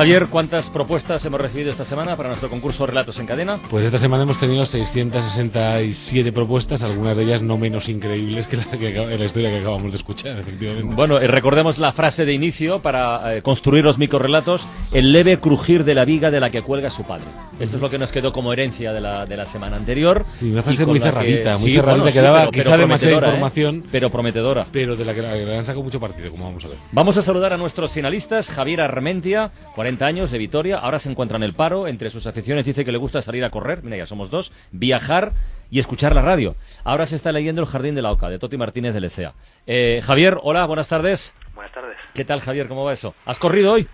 Javier, ¿cuántas propuestas hemos recibido esta semana para nuestro concurso Relatos en Cadena? Pues esta semana hemos tenido 667 propuestas, algunas de ellas no menos increíbles que la, que, la historia que acabamos de escuchar, efectivamente. Bueno, eh, recordemos la frase de inicio para eh, construir los microrelatos, el leve crujir de la viga de la que cuelga su padre. Esto es lo que nos quedó como herencia de la, de la semana anterior. Sí, una frase muy la que- cerradita, muy sí, cerradita, bueno, que daba quizá demasiada ¿eh? información, Pero prometedora. pero de la que la- le han sacado mucho partido, como vamos a ver. Vamos a saludar a nuestros finalistas. Javier Armentia, 40 años, de Vitoria. Ahora se encuentra en el paro. Entre sus aficiones dice que le gusta salir a correr. Mira, ya somos dos. Viajar y escuchar la radio. Ahora se está leyendo El Jardín de la Oca, de Toti Martínez de Lecea. Eh, Javier, hola, buenas tardes. Buenas tardes. ¿Qué tal, Javier? ¿Cómo va eso? ¿Has corrido hoy?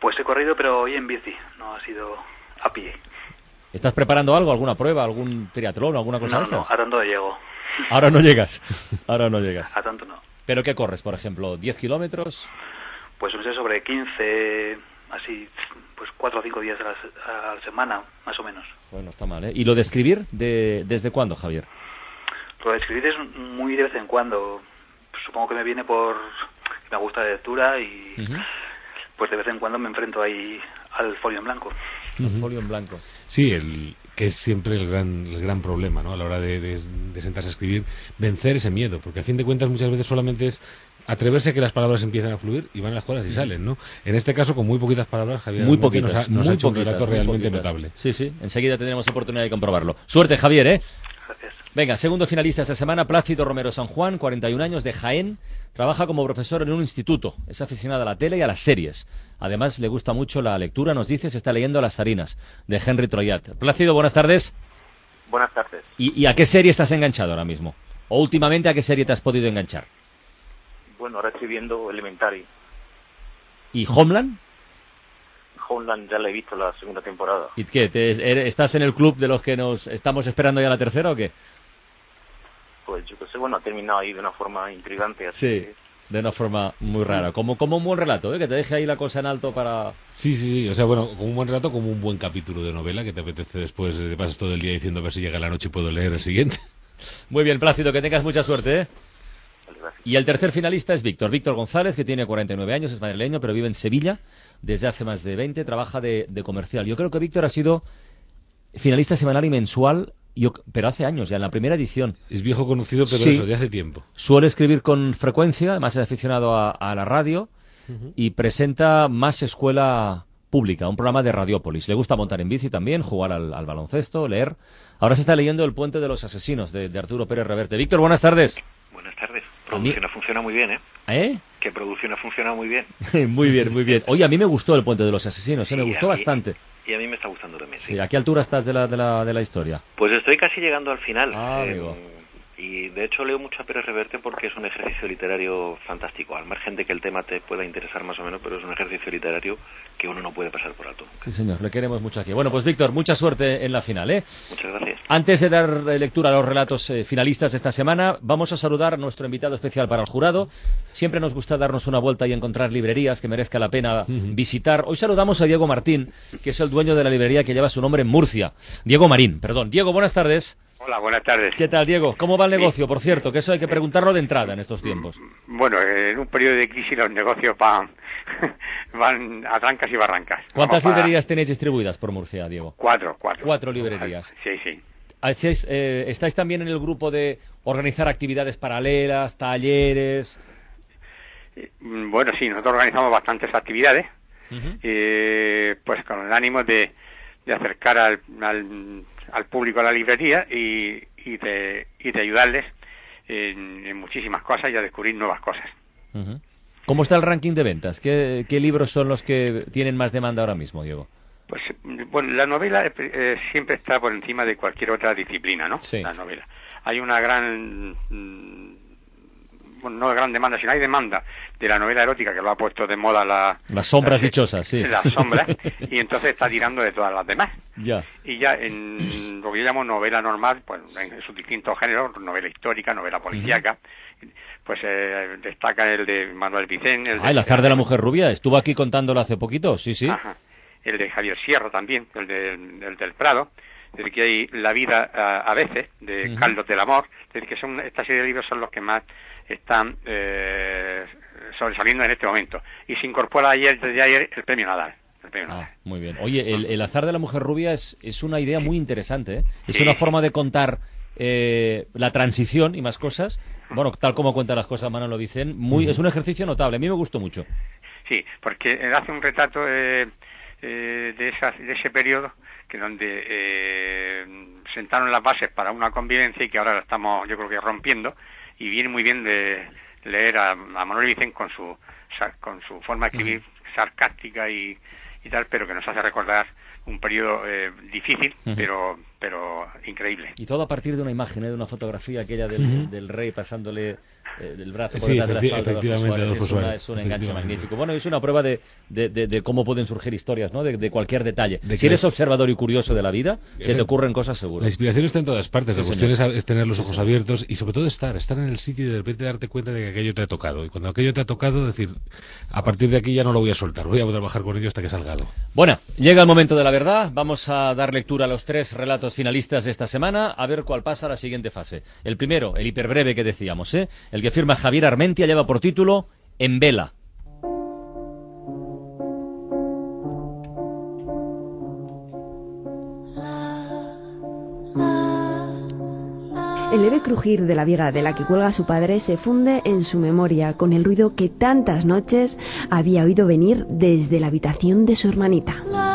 Pues he corrido, pero hoy en bici, no ha sido a pie. ¿Estás preparando algo? ¿Alguna prueba? ¿Algún triatlón? ¿Alguna cosa No, de no, estas? a tanto no llego. Ahora no llegas. Ahora no llegas. A tanto no. ¿Pero qué corres, por ejemplo? ¿10 kilómetros? Pues no sé, sobre 15, así, pues 4 o 5 días a la, se- a la semana, más o menos. Bueno, está mal, ¿eh? ¿Y lo de escribir? De, ¿Desde cuándo, Javier? Lo de escribir es muy de vez en cuando. Supongo que me viene por que me gusta la lectura y pues de vez en cuando me enfrento ahí al folio en blanco. Un folio en blanco. Sí, el, que es siempre el gran, el gran problema, ¿no? A la hora de, de- de sentarse a escribir, vencer ese miedo, porque a fin de cuentas muchas veces solamente es atreverse a que las palabras empiecen a fluir y van a las cosas y salen, ¿no? En este caso, con muy poquitas palabras, Javier Muy poquitas. nos ha, nos ha muy hecho un poquitas, relato muy realmente poquitas. notable. Sí, sí. Enseguida tendremos oportunidad de comprobarlo. Suerte, Javier, ¿eh? Gracias. Venga, segundo finalista esta semana, Plácido Romero San Juan, 41 años, de Jaén. Trabaja como profesor en un instituto. Es aficionado a la tele y a las series. Además, le gusta mucho la lectura, nos dice, se está leyendo Las Zarinas, de Henry Troyat. Plácido, buenas tardes. Buenas tardes. ¿Y, y a qué serie estás enganchado ahora mismo? ¿O últimamente a qué serie te has podido enganchar? Bueno, ahora estoy viendo Elementary. ¿Y Homeland? Homeland ya la he visto la segunda temporada. ¿Y qué? te- ¿Estás en el club de los que nos estamos esperando ya la tercera o qué? Pues yo qué sé, bueno, ha terminado ahí de una forma intrigante. Así Sí, que, de una forma muy rara. Como, como un buen relato, ¿eh? que te deje ahí la cosa en alto para... Sí, sí, sí. O sea, bueno, como un buen relato, como un buen capítulo de novela que te apetece después, eh, pasas todo el día diciendo a ver si llega la noche y puedo leer el siguiente. Muy bien, Plácido, que tengas mucha suerte. ¿eh? Gracias. Y el tercer finalista es Víctor. Víctor González, que tiene 49 años, es madrileño, pero vive en Sevilla desde hace más de 20, trabaja de, de comercial. Yo creo que Víctor ha sido finalista semanal y mensual, yo, pero hace años, ya en la primera edición. Es viejo conocido, pero Sí. eso, de hace tiempo. Suele escribir con frecuencia, además es aficionado a, a la radio y presenta Más Escuela Pública, un programa de Radiópolis. Le gusta montar en bici también, jugar al, al baloncesto, leer. Ahora se está leyendo El Puente de los Asesinos de, de Arturo Pérez Reverte. Víctor, buenas tardes. Buenas tardes. Producción funciona muy bien, ¿eh? ¿Eh? Que producción funciona muy bien. muy bien, muy bien. Oye, a mí me gustó El Puente de los Asesinos, ¿eh? me Sí, gustó a mí- bastante. Y a mí me está gustando también, sí. Sí, ¿A qué altura estás de la, de la, de la historia? Pues estoy casi llegando al final. Ah, Eh, amigo. Y de hecho leo mucho a Pérez Reverte porque es un ejercicio literario fantástico. Al margen de que el tema te pueda interesar más o menos, pero es un ejercicio literario que uno no puede pasar por alto. Sí, señor, le queremos mucho aquí. Bueno, pues Víctor, mucha suerte en la final, ¿eh? Muchas gracias. Antes de dar eh, lectura a los relatos eh, finalistas de esta semana, vamos a saludar a nuestro invitado especial para el jurado. Siempre nos gusta darnos una vuelta y encontrar librerías que merezca la pena visitar. Hoy saludamos a Diego Martín, que es el dueño de la librería que lleva su nombre en Murcia. Diego Marín, perdón. Diego, buenas tardes. Hola, buenas tardes. ¿Qué tal, Diego? ¿Cómo va el negocio? Por cierto, que eso hay que preguntarlo de entrada en estos tiempos. Bueno, en un periodo de crisis los negocios van, van a trancas y barrancas. ¿Cuántas Vamos para- librerías tenéis distribuidas por Murcia, Diego? Cuatro, cuatro. Cuatro librerías. Sí, sí. Hacéis, eh, ¿Estáis también en el grupo de organizar actividades paralelas, talleres? Mm, Bueno, sí, nosotros organizamos bastantes actividades, eh, pues con el ánimo de, de acercar al, al, al público a la librería y, y, de, y de ayudarles en, en muchísimas cosas y a descubrir nuevas cosas. ¿Cómo está el ranking de ventas? ¿Qué, qué libros son los que tienen más demanda ahora mismo, Diego? Pues bueno, la novela eh, eh, siempre está por encima de cualquier otra disciplina, ¿no? Sí. La novela. Hay una gran, mm, bueno, no gran demanda, sino hay demanda de la novela erótica que lo ha puesto de moda la... Las sombras la- dichosas, sí. Las sombras, y entonces está tirando de todas las demás. Ya. Y ya en lo que yo llamo novela normal, pues en sus distintos géneros, novela histórica, novela policíaca, pues eh, destaca el de Manuel Vicente. El Ah, el azar de la mujer rubia. Estuvo aquí contándolo hace poquito, sí, sí. Ajá. el de Javier Sierra también, el, de, el del Prado, es decir, que hay La vida a, veces, de Carlos del Amor, es decir, que son, esta serie de libros son los que más están eh, sobresaliendo en este momento. Y se incorpora ayer, desde ayer, el premio Nadal. Ah, muy bien. Oye, el, azar de la mujer rubia es, es una idea muy interesante. ¿eh? Es una forma de contar eh, la transición y más cosas. Bueno, tal como cuenta las cosas, Manuel lo dicen. Muy, Es un ejercicio notable. A mí me gustó mucho. Sí, porque hace un retrato eh, de, de ese periodo que donde eh, sentaron las bases para una convivencia y que ahora la estamos, yo creo que rompiendo. Y viene muy bien de leer a, Manuel Vicente con su, con su forma de escribir sarcástica y, y tal, pero que nos hace recordar un periodo eh, difícil, pero pero increíble. Y todo a partir de una imagen, ¿eh? de una fotografía aquella del, del rey pasándole eh, del brazo por detrás de la espalda de es, una, es, un enganche magnífico. Bueno, es una prueba de, de, de, cómo pueden surgir historias, ¿no? De, cualquier detalle. si eres observador y curioso de la vida, se te ocurren cosas seguras. La inspiración está en todas partes. La cuestión es, tener los ojos abiertos y sobre todo estar, estar en el sitio y de repente darte cuenta de que aquello te ha tocado. Y cuando aquello te ha tocado, decir, a partir de aquí ya no lo voy a soltar, voy a trabajar con ello hasta que salga Bueno, llega el momento de la verdad. Vamos a dar lectura a los tres relatos finalistas de esta semana, a ver cuál pasa a la siguiente fase. El primero, el hiperbreve que decíamos, ¿eh? el que firma Javier Armentia, lleva por título En vela. El leve crujir de la viga de la que cuelga su padre se funde en su memoria con el ruido que tantas noches había oído venir desde la habitación de su hermanita.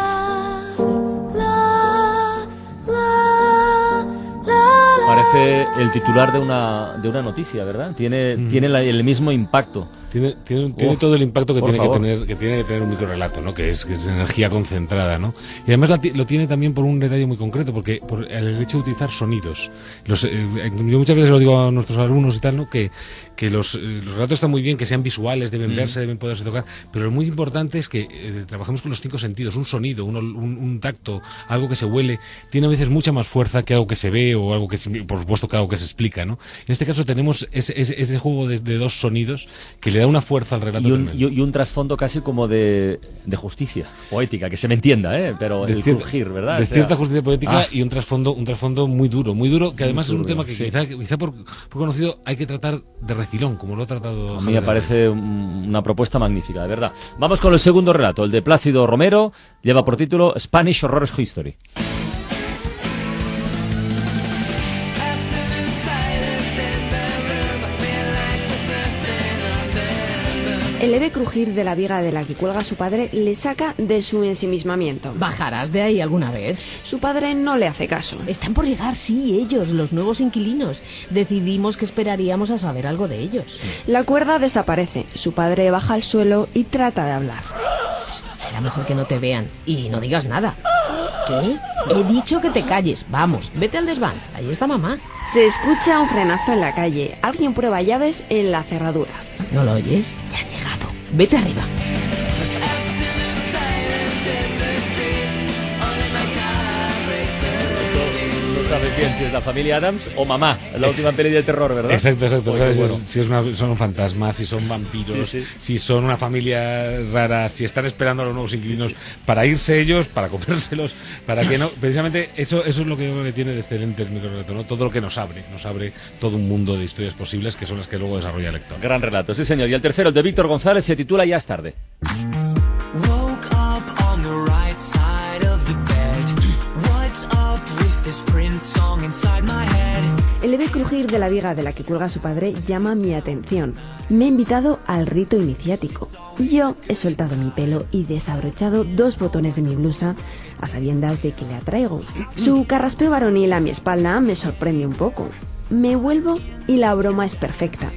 El titular de una, de una noticia, ¿verdad? Tiene, tiene el mismo impacto. Tiene, tiene, todo el impacto que tiene que, tener, que tiene que tener un microrelato, ¿no? Que es, que es energía concentrada, ¿no? Y además lo tiene también por un detalle muy concreto, porque por el hecho de utilizar sonidos. Los, eh, yo muchas veces lo digo a nuestros alumnos y tal, ¿no? Que, que los, eh, los relatos están muy bien, que sean visuales, deben mm. verse, deben poderse tocar, pero lo muy importante es que eh, trabajemos con los cinco sentidos, un sonido, un, un, tacto, algo que se huele, tiene a veces mucha más fuerza que algo que se ve o algo que, por supuesto, que algo que se explica, ¿no? En este caso tenemos ese, ese, juego de, de, dos sonidos que le da una fuerza al relato. Y un, y, un trasfondo casi como de, de, justicia poética, que se me entienda, ¿eh? pero de el crujir, ¿verdad? De cierta justicia poética ah. y un trasfondo, un trasfondo muy duro, muy duro, que además es un tema que quizá, quizá por, por, conocido hay que tratar de refilón, como lo ha tratado. A mí me parece una propuesta magnífica, de verdad. Vamos con el segundo relato, el de Plácido Romero, lleva por título Spanish Horrors History. El leve crujir de la viga de la que cuelga su padre le saca de su ensimismamiento. ¿Bajarás de ahí alguna vez? Su padre no le hace caso. Están por llegar, sí, ellos, los nuevos inquilinos. Decidimos que esperaríamos a saber algo de ellos. La cuerda desaparece. Su padre baja al suelo y trata de hablar. Será mejor que no te vean y no digas nada. ¿Qué? He dicho que te calles. Vamos, vete al desván. Ahí está mamá. Se escucha un frenazo en la calle. Alguien prueba llaves en la cerradura. ¿No lo oyes? Ya llegado. Vete arriba. Si es la familia Adams o mamá, la última peli de terror, ¿verdad? Exacto, exacto. Si, es son fantasmas, si son vampiros, si son una familia rara, si están esperando a los nuevos inquilinos para irse ellos, para comérselos, para que no. Precisamente eso, eso es lo que yo creo que tiene de excelente el microrelato, ¿no? Todo lo que nos abre, nos abre todo un mundo de historias posibles que son las que luego desarrolla el lector. Gran relato, sí señor. Y el tercero, el de Víctor González, se titula Ya es tarde. El leve crujir de la viga de la que cuelga su padre llama mi atención. Me ha invitado al rito iniciático. Yo he soltado mi pelo y desabrochado dos botones de mi blusa a sabiendas de que le atraigo. Su carraspeo varonil a mi espalda me sorprende un poco. Me vuelvo y la broma es perfecta.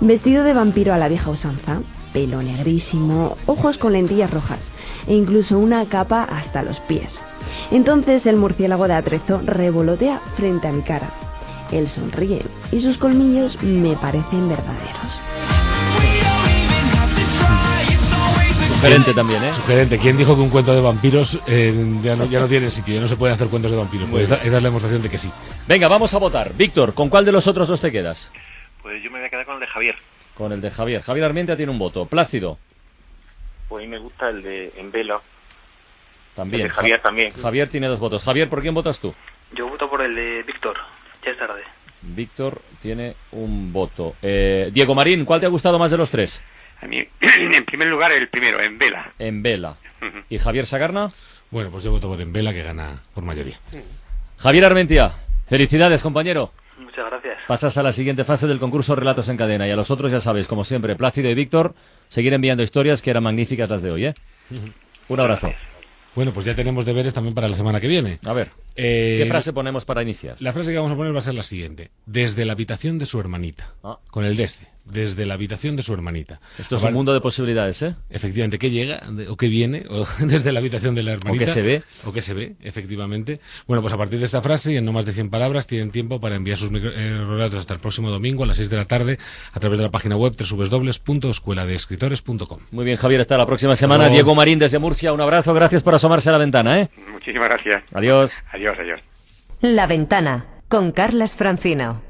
Vestido de vampiro a la vieja usanza, pelo negrísimo, ojos con lentillas rojas e incluso una capa hasta los pies. Entonces el murciélago de atrezo revolotea frente a mi cara. Él sonríe y sus colmillos me parecen verdaderos. Sugerente también, ¿eh? Sugerente. ¿Quién dijo que un cuento de vampiros eh, ya, no, ya no tiene sitio? Ya no se pueden hacer cuentos de vampiros. Pues esta, es la demostración de que sí. Venga, vamos a votar. Víctor, ¿con cuál de los otros dos te quedas? Pues yo me voy a quedar con el de Javier. Con el de Javier. Javier Armienta tiene un voto. Plácido. Pues a mí me gusta el de En Vela. También. El de Javier también. Javier tiene dos votos. Javier, ¿por quién votas tú? Yo voto por el de Víctor. Ya es tarde. Víctor tiene un voto. Eh, Diego Marín, ¿cuál te ha gustado más de los tres? A mí, en primer lugar, el primero, en vela. En vela. ¿Y Javier Sagarna? Bueno, pues yo voto por Embela, que gana por mayoría. Javier Armentia, felicidades, compañero. Muchas gracias. Pasas a la siguiente fase del concurso Relatos en Cadena. Y a los otros, ya sabéis, como siempre, Plácido y Víctor, seguir enviando historias que eran magníficas las de hoy, ¿eh? Un abrazo. Bueno, pues ya tenemos deberes también para la semana que viene. A ver, Eh, ¿qué frase ponemos para iniciar? La frase que vamos a poner va a ser la siguiente. Desde la habitación de su hermanita. Ah. Con el desde. Desde la habitación de su hermanita. Esto es un mundo de posibilidades, ¿eh? Efectivamente, ¿qué llega o qué viene o desde la habitación de la hermanita? qué se ve. O qué se ve, efectivamente. Bueno, pues a partir de esta frase y en no más de 100 palabras tienen tiempo para enviar sus micro- eh, relatos hasta el próximo domingo a las 6 de la tarde a través de la página web www.escueladeescritores.com. Muy bien, Javier, hasta la próxima semana. Diego Marín desde Murcia, un abrazo, gracias por asomarse a la ventana, ¿eh? Muchísimas gracias. Adiós. Adiós, adiós. La ventana con Carlas Francino.